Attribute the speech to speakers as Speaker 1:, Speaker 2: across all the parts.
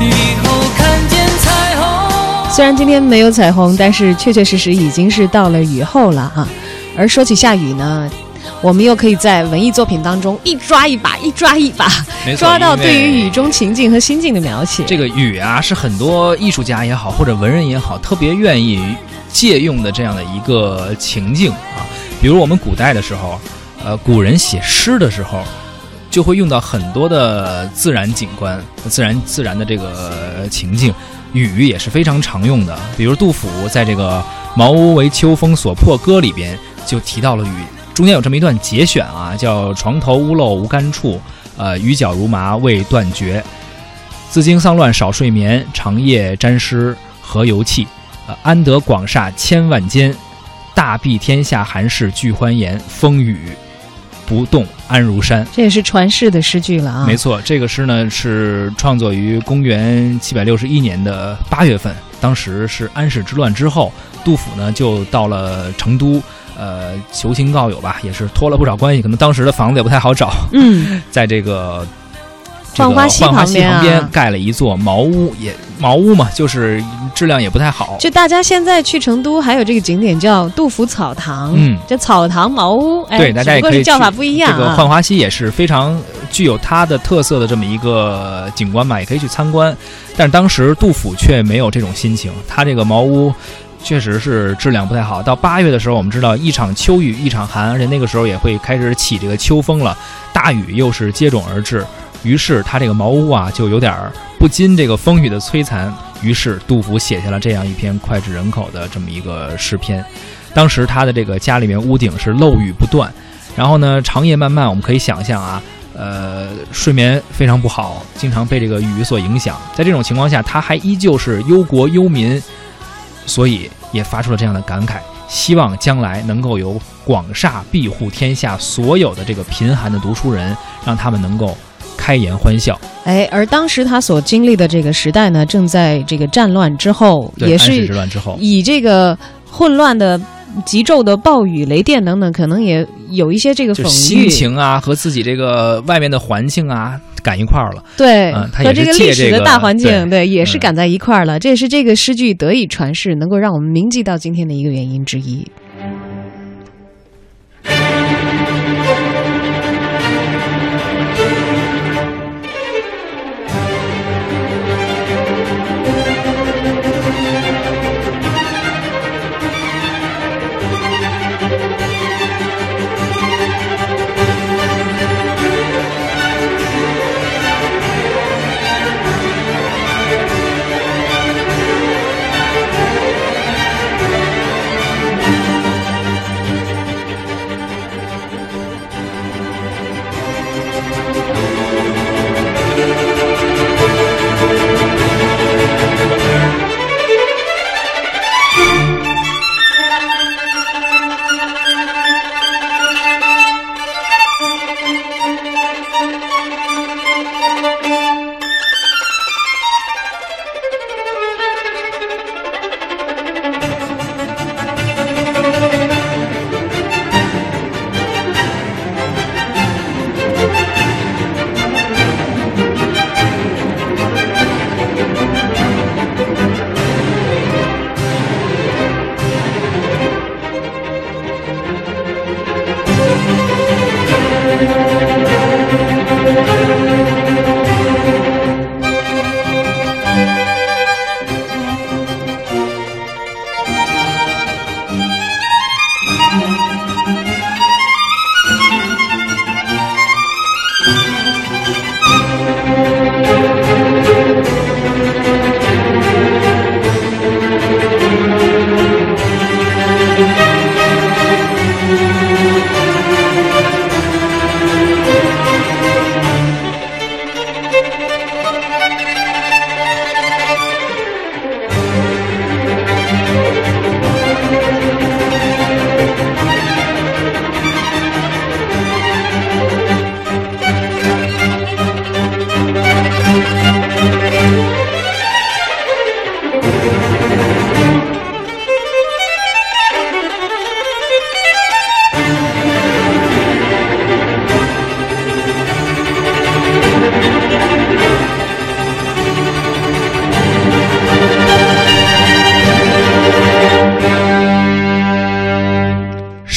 Speaker 1: 雨后看见彩虹。
Speaker 2: 虽然今天没有彩虹，但是确确实实已经是到了雨后了哈。而说起下雨呢，我们又可以在文艺作品当中一抓一把，一抓一把，抓到对于雨中情境和心境的描写。
Speaker 3: 这个雨啊，是很多艺术家也好，或者文人也好，特别愿意借用的这样的一个情境啊。比如我们古代的时候，呃，古人写诗的时候，就会用到很多的自然景观、自然自然的这个情境，雨也是非常常用的。比如杜甫在这个《茅屋为秋风所破歌》里边就提到了雨，中间有这么一段节选啊，叫“床头屋漏无干处，呃，雨脚如麻未断绝。自经丧乱少睡眠，长夜沾湿何由气？呃，安得广厦千万间，大庇天下寒士俱欢颜。风雨不动安如山。
Speaker 2: 这也是传世的诗句了啊。
Speaker 3: 没错，这个诗呢是创作于公元七百六十一年的八月份，当时是安史之乱之后，杜甫呢就到了成都，呃，求亲告友吧，也是托了不少关系，可能当时的房子也不太好找，
Speaker 2: 嗯，
Speaker 3: 在这个。这个
Speaker 2: 浣花溪旁边啊
Speaker 3: 旁边盖了一座茅屋，也茅屋嘛，就是质量也不太好。
Speaker 2: 就大家现在去成都还有这个景点叫杜甫草堂，
Speaker 3: 嗯
Speaker 2: 这草堂茅屋，哎，
Speaker 3: 对，大家也可以
Speaker 2: 叫法不一样啊。
Speaker 3: 这个浣花溪也是非常呃具有它的特色的这么一个景观吧，也可以去参观。但是当时杜甫却没有这种心情，他这个茅屋确实是质量不太好。到八月的时候，我们知道一场秋雨一场寒，而且那个时候也会开始起这个秋风了，大雨又是接踵而至。于是他这个茅屋啊，就有点儿不禁这个风雨的摧残。于是杜甫写下了这样一篇脍炙人口的这么一个诗篇。当时他的这个家里面屋顶是漏雨不断，然后呢，长夜漫漫，我们可以想象啊，呃，睡眠非常不好，经常被这个雨所影响。在这种情况下，他还依旧是忧国忧民，所以也发出了这样的感慨，希望将来能够有广厦庇护天下所有的这个贫寒的读书人，让他们能够开颜欢笑。
Speaker 2: 哎，而当时他所经历的这个时代呢，正在这个战乱之后，
Speaker 3: 对，
Speaker 2: 也是
Speaker 3: 乱之后，
Speaker 2: 以这个混乱的急骤的暴雨、雷电等等，可能也有一些这个
Speaker 3: 心，情啊和自己这个外面的环境啊赶一块儿了。
Speaker 2: 对，和这个历史的大环境，
Speaker 3: 对
Speaker 2: 对，也是
Speaker 3: 嗯
Speaker 2: 赶在一块儿了。这也是这个诗句得以传世，能够让我们铭记到今天的一个原因之一。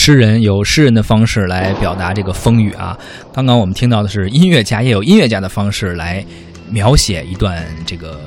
Speaker 3: 诗人有诗人的方式来表达这个风雨啊。刚刚我们听到的是音乐家也有音乐家的方式来描写一段这个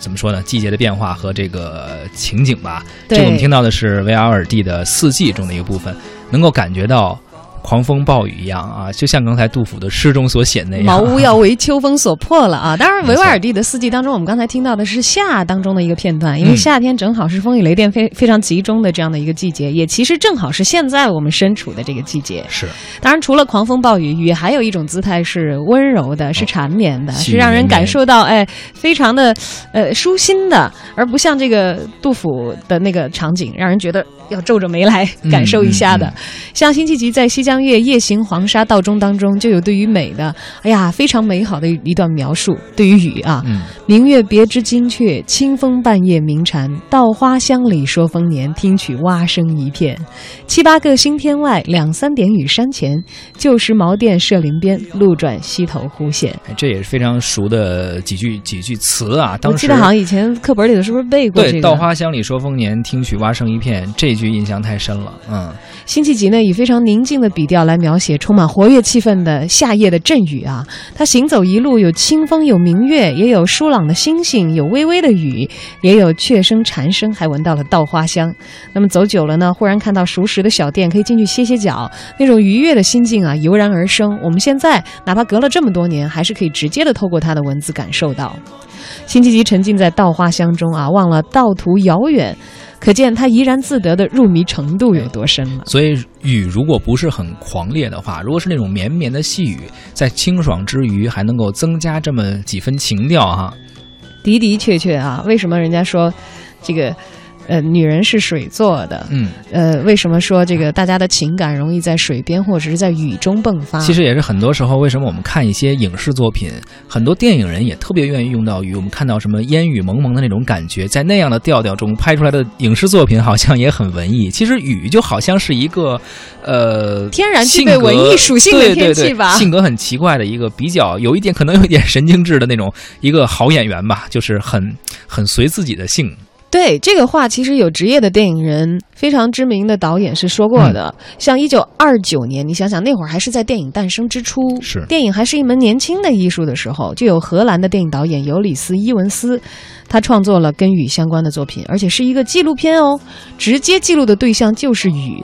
Speaker 3: 怎么说呢？季节的变化和这个情景吧。这
Speaker 2: 对
Speaker 3: 个我们听到的是维瓦尔蒂的《四季》中的一个部分，能够感觉到狂风暴雨一样啊，就像刚才杜甫的诗中所写的那样。
Speaker 2: 茅屋要为秋风所破了啊！当然，维瓦尔第的四季当中，我们刚才听到的是夏当中的一个片段，因为
Speaker 3: 嗯
Speaker 2: 夏天正好是风雨雷电非非常集中的这样的一个季节，也其实正好是现在我们身处的这个季节。
Speaker 3: 是
Speaker 2: 当然，除了狂风暴雨，雨还有一种姿态是温柔的，是缠绵的，
Speaker 3: 细
Speaker 2: 是让人感受到哎非常的呃舒心的，而不像这个杜甫的那个场景，让人觉得要皱着眉来
Speaker 3: 嗯
Speaker 2: 感受一下的。
Speaker 3: 嗯
Speaker 2: 像辛弃疾在《西江月·夜行黄沙道中》当中，就有对于美的，哎呀，非常美好的一段描述。对于雨啊，
Speaker 3: 嗯，
Speaker 2: 明月别枝惊鹊，清风半夜鸣蝉。稻花香里说丰年，听取蛙声一片。七八个星天外，两三点雨山前。旧时茅店社林边，路转溪头忽见。
Speaker 3: 哎这也是非常熟的几句几句词啊。
Speaker 2: 我
Speaker 3: 当时
Speaker 2: 记得好像以前课本里头是不是背过这
Speaker 3: 对“
Speaker 2: 个？
Speaker 3: 稻花香里说丰年，听取蛙声一片”这句印象太深了。嗯，
Speaker 2: 辛弃疾呢，以非常宁静的笔调来描写充满活跃气氛的夏夜的阵雨啊。他行走一路，有清风，有明月，也有疏朗的星星，有微微的雨，也有雀声、蝉声，还闻到了稻花香。那么走久了呢，忽然看到熟识的小店，可以进去歇歇脚，那种愉悦的心境啊，油然而生。我们现在哪怕隔了这么多年，还是可以直接的透过他的文字感受到。辛弃疾沉浸在稻花香中啊，忘了道途遥远，可见他怡然自得的入迷程度有多深了。
Speaker 3: 所以雨如果不是很狂烈的话，如果是那种绵绵的细雨，在清爽之余还能够增加这么几分情调哈。
Speaker 2: 的的确确啊，为什么人家说这个呃女人是水做的？
Speaker 3: 嗯，
Speaker 2: 呃，为什么说这个大家的情感容易在水边或者是在雨中迸发？
Speaker 3: 其实也是很多时候，为什么我们看一些影视作品，很多电影人也特别愿意用到雨。我们看到什么烟雨蒙蒙的那种感觉，在那样的调调中拍出来的影视作品，好像也很文艺。其实雨就好像是一个，呃，
Speaker 2: 天然具备文艺属性的
Speaker 3: 对对对
Speaker 2: 天气吧
Speaker 3: 性格很奇怪的一个比较有一点可能有一点神经质的那种一个好演员吧，就是很很随自己的性。
Speaker 2: 对这个话，其实有职业的电影人，非常知名的导演是说过的。
Speaker 3: 嗯
Speaker 2: 像一九二九年，你想想那会儿还是在电影诞生之初，
Speaker 3: 是
Speaker 2: 电影还是一门年轻的艺术的时候，就有荷兰的电影导演尤里斯·伊文斯，他创作了跟雨相关的作品，而且是一个纪录片哦，直接记录的对象就是雨。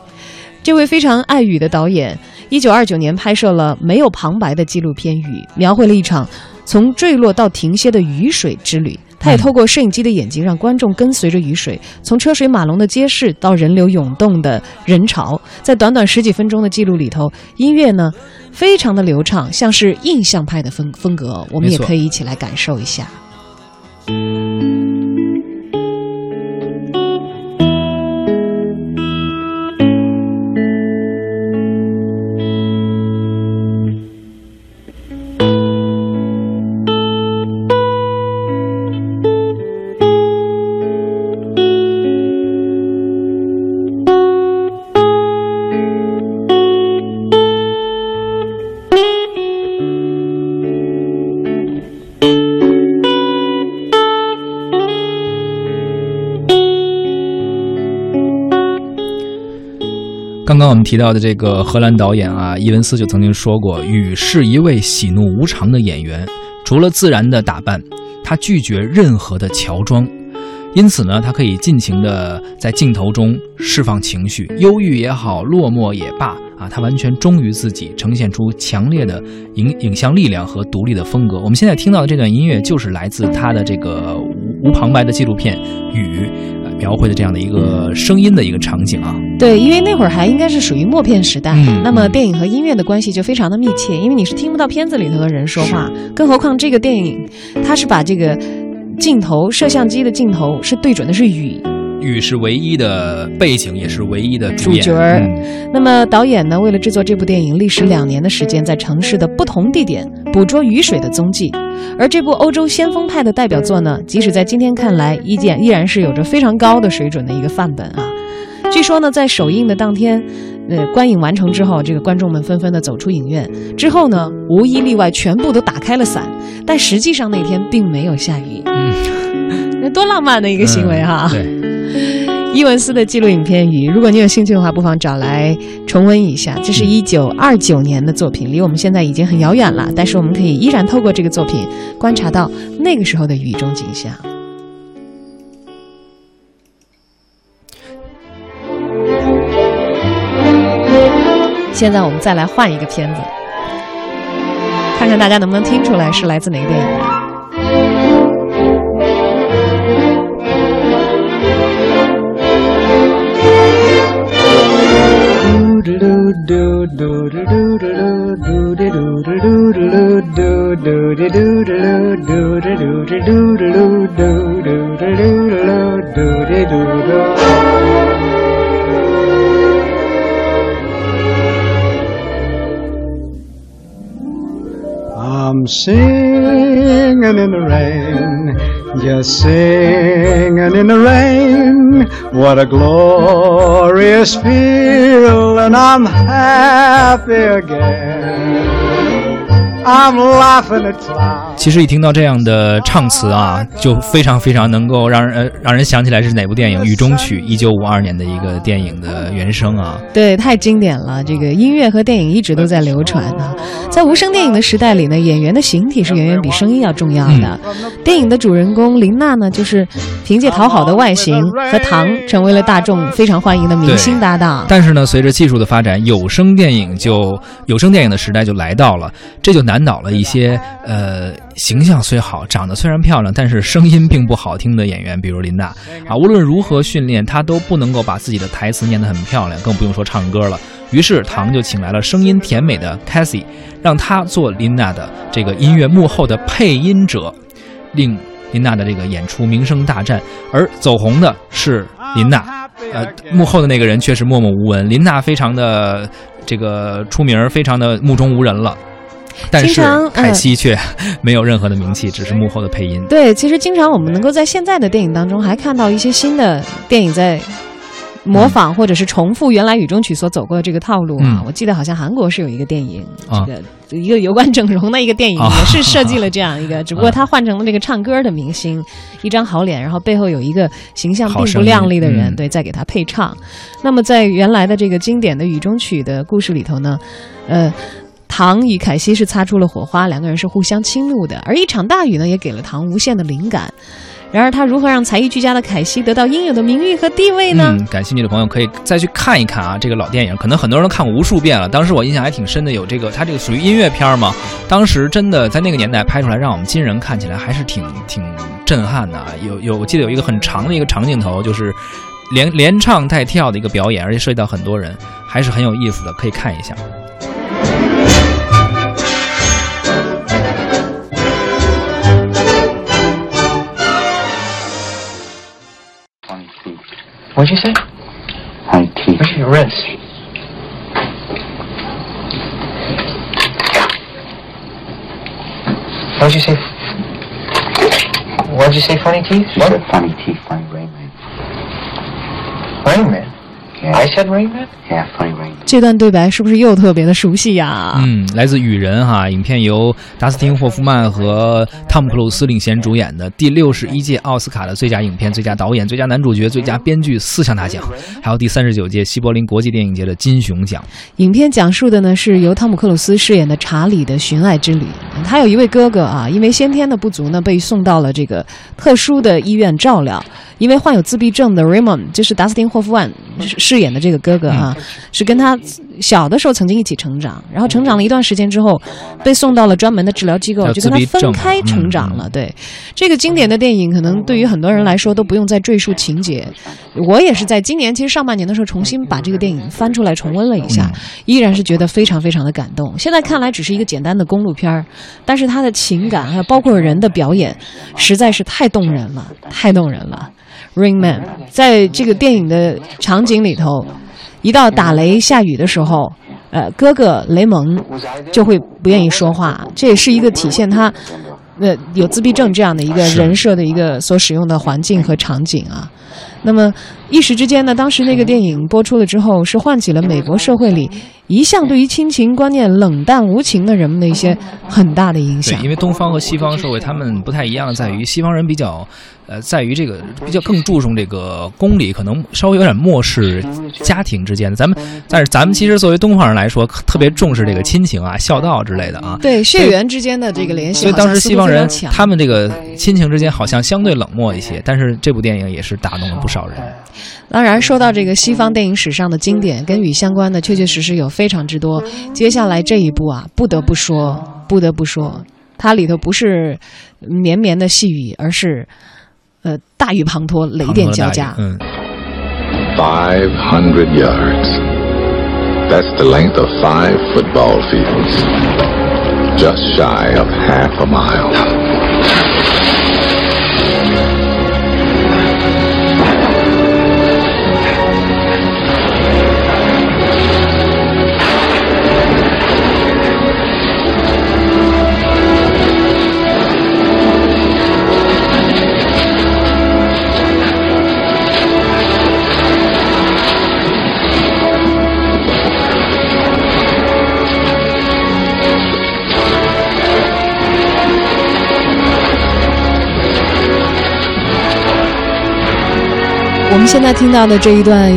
Speaker 2: 这位非常爱雨的导演，一九二九年拍摄了没有旁白的纪录片《雨》，描绘了一场从坠落到停歇的雨水之旅。他也透过摄影机的眼睛，让观众跟随着雨水，从车水马龙的街市到人流涌动的人潮，在短短十几分钟的记录里头，音乐呢非常的流畅，像是印象派的风风格哦，我们也可以一起来感受一下。
Speaker 3: 刚我们提到的这个荷兰导演啊，伊文斯就曾经说过，雨是一位喜怒无常的演员，除了自然的打扮，他拒绝任何的乔装。因此呢，他可以尽情的在镜头中释放情绪，忧郁也好，落寞也罢，啊，他完全忠于自己，呈现出强烈的影影像力量和独立的风格。我们现在听到的这段音乐，就是来自他的这个无无旁白的纪录片《雨》，描绘的这样的一个声音的一个场景啊。
Speaker 2: 对，因为那会儿还应该是属于默片时代，
Speaker 3: 嗯
Speaker 2: 那么电影和音乐的关系就非常的密切，因为你是听不到片子里头的人说话，更何况这个电影它是把这个镜头摄像机的镜头是对准的是雨，
Speaker 3: 雨是唯一的背景，也是唯一的主
Speaker 2: 主角那么导演呢，为了制作这部电影，历时两年的时间，在城市的不同地点捕捉雨水的踪迹。而这部欧洲先锋派的代表作呢，即使在今天看来，依然依然是有着非常高的水准的一个范本啊。据说呢，在首映的当天，呃，观影完成之后，这个观众们纷纷的走出影院，之后呢，无一例外全部都打开了伞，但实际上那天并没有下雨，
Speaker 3: 嗯，
Speaker 2: 那多浪漫的一个行为哈、
Speaker 3: 嗯对，
Speaker 2: 伊文斯的记录影片《雨》，如果你有兴趣的话，不妨找来重温一下。这是一九二九年的作品，离我们现在已经很遥远了，但是我们可以依然透过这个作品观察到那个时候的雨中景象。现在我们再来换一个片子，看看大家能不能听出来是来自哪个电影。
Speaker 4: Singing in the rain, just singing in the rain. What a glorious feel, and I'm happy again.
Speaker 3: 其实一听到这样的唱词啊，就非常非常能够让人呃让人想起来是哪部电影《雨中曲》，一九五二年的一个电影的原声啊。
Speaker 2: 对，太经典了。这个音乐和电影一直都在流传呢。在无声电影的时代里呢，演员的形体是远远比声音要重要的。电影的主人公林娜呢，就是凭借讨好的外形和糖成为了大众非常欢迎的明星搭档。
Speaker 3: 但是呢，随着技术的发展，有声电影就有声电影的时代就来到了，这就难倒了一些呃形象虽好、长得虽然漂亮，但是声音并不好听的演员，比如林娜啊，无论如何训练，她都不能够把自己的台词念得很漂亮，更不用说唱歌了。于是唐就请来了声音甜美的 Cassie，让她做林娜的这个音乐幕后的配音者，令林娜的这个演出名声大振。而走红的是林娜，呃，幕后的那个人却是默默无闻。林娜非常的这个出名，非常的目中无人了。但是凯西却 没有任何的名气，只是幕后的配音。
Speaker 2: 对，其实经常我们能够在现在的电影当中还看到一些新的电影在。模仿或者是重复原来《雨中曲》所走过的这个套路啊！我记得好像韩国是有一个电影，这个一个有关整容的一个电影，也是设计了 这样一个，只不过他换成了那个唱歌的明星，一张好脸，然后背后有一个形象并不靓丽的人，对，在给他配唱。那么在原来的这个经典的《雨中曲》的故事里头呢，呃，唐与凯西是擦出了火花，两个人是互相倾慕的，而一场大雨呢，也给了唐无限的灵感。然而，他如何让才艺俱佳的凯西得到应有的名誉和地位呢？
Speaker 3: 嗯，感兴趣的朋友可以再去看一看啊，这个老电影，可能很多人都看过无数遍了。当时我印象还挺深的，有这个，它这个属于音乐片嘛。当时真的在那个年代拍出来，让我们今人看起来还是挺挺震撼的。有有，我记得有一个很长的一个长镜头，就是连连唱带跳的一个表演，而且涉及到很多人，还是很有意思的，可以看一下。
Speaker 5: What'd you say?
Speaker 6: Teeth.
Speaker 5: Look at your wrist. What'd you say? What'd you say, funny teeth?
Speaker 6: She
Speaker 5: what?
Speaker 6: said funny teeth, funny Rain Man.
Speaker 5: Rain Man?
Speaker 6: Yeah.
Speaker 5: I said Rain Man?
Speaker 6: Yeah, funny Rain Man.
Speaker 2: 这段对白是不是又特别的熟悉呀？
Speaker 3: 嗯，来自《雨人》哈，影片由达斯汀·霍夫曼和汤姆·克鲁斯领衔主演的，第六十一届奥斯卡的最佳影片、最佳导演、最佳男主角、最佳编剧四项大奖，还有第三十九届西柏林国际电影节的金熊奖。
Speaker 2: 影片讲述的呢是由汤姆·克鲁斯饰演的查理的寻爱之旅。他有一位哥哥啊，因为先天的不足呢，被送到了这个特殊的医院照料。因为患有自闭症的 Raymond，就是达斯汀·霍夫曼饰演的这个哥哥啊，是跟他小的时候曾经一起成长，然后成长了一段时间之后，被送到了专门的治疗机构，就跟他分开成长了。对，这个经典的电影，可能对于很多人来说都不用再赘述情节。我也是在今年，其实上半年的时候重新把这个电影翻出来重温了一下，依然是觉得非常非常的感动。现在看来只是一个简单的公路片儿，但是他的情感还有包括人的表演，实在是太动人了，太动人了。Rain Man 在这个电影的场景里头，一到打雷下雨的时候，呃，哥哥雷蒙就会不愿意说话，这也是一个体现他呃有自闭症这样的一个人设的一个所使用的环境和场景啊。那么一时之间呢，当时那个电影播出了之后，是唤起了美国社会里一向对于亲情观念冷淡无情的人们的一些很大的影
Speaker 3: 对
Speaker 2: 响，。
Speaker 3: 因为东方和西方社会他们不太一样，在于西方人比较，呃，在于这个比较更注重这个公理，可能稍微有点漠视家庭之间的。咱们，但是咱们其实作为东方人来说，特别重视这个亲情啊、孝道之类的啊。
Speaker 2: 对血缘之间的这个联系，
Speaker 3: 所以当时西方人他们这个亲情之间好像相对冷漠一些，但是这部电影也是打动了不少人。
Speaker 2: 当然，说到这个西方电影史上的经典，跟雨相关的确确实实有非常之多。接下来这一部啊，不得不说，不得不说，它里头不是绵绵的细雨，而是呃大雨滂沱，雷电交加。
Speaker 3: 嗯
Speaker 7: ，500 yards. That's the length of five football fields. Just shy of half a mile.
Speaker 2: 《们现在听到的这一段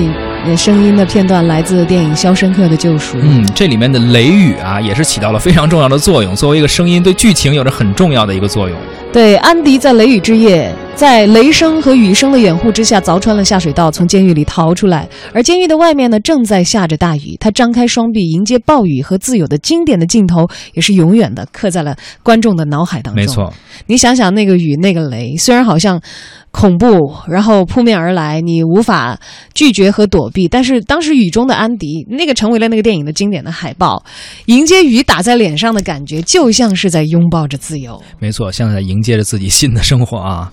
Speaker 2: 呃声音的片段来自电影《肖申克的救赎》。
Speaker 3: 嗯，这里面的雷雨啊，也是起到了非常重要的作用。作为一个声音，对剧情有着很重要的一个作用。
Speaker 2: 对，安迪在雷雨之夜，在雷声和雨声的掩护之下，凿穿了下水道，从监狱里逃出来。而监狱的外面呢，正在下着大雨。他张开双臂迎接暴雨和自由的经典的镜头，也是永远的刻在了观众的脑海当中。
Speaker 3: 没错，
Speaker 2: 你想想那个雨，那个雷，虽然好像恐怖，然后扑面而来，你无法拒绝和躲避，但是当时雨中的安迪，那个成为了那个电影的经典的海报，迎接雨打在脸上的感觉，就像是在拥抱着自由。
Speaker 3: 没错，像在迎接着自己新的生活啊。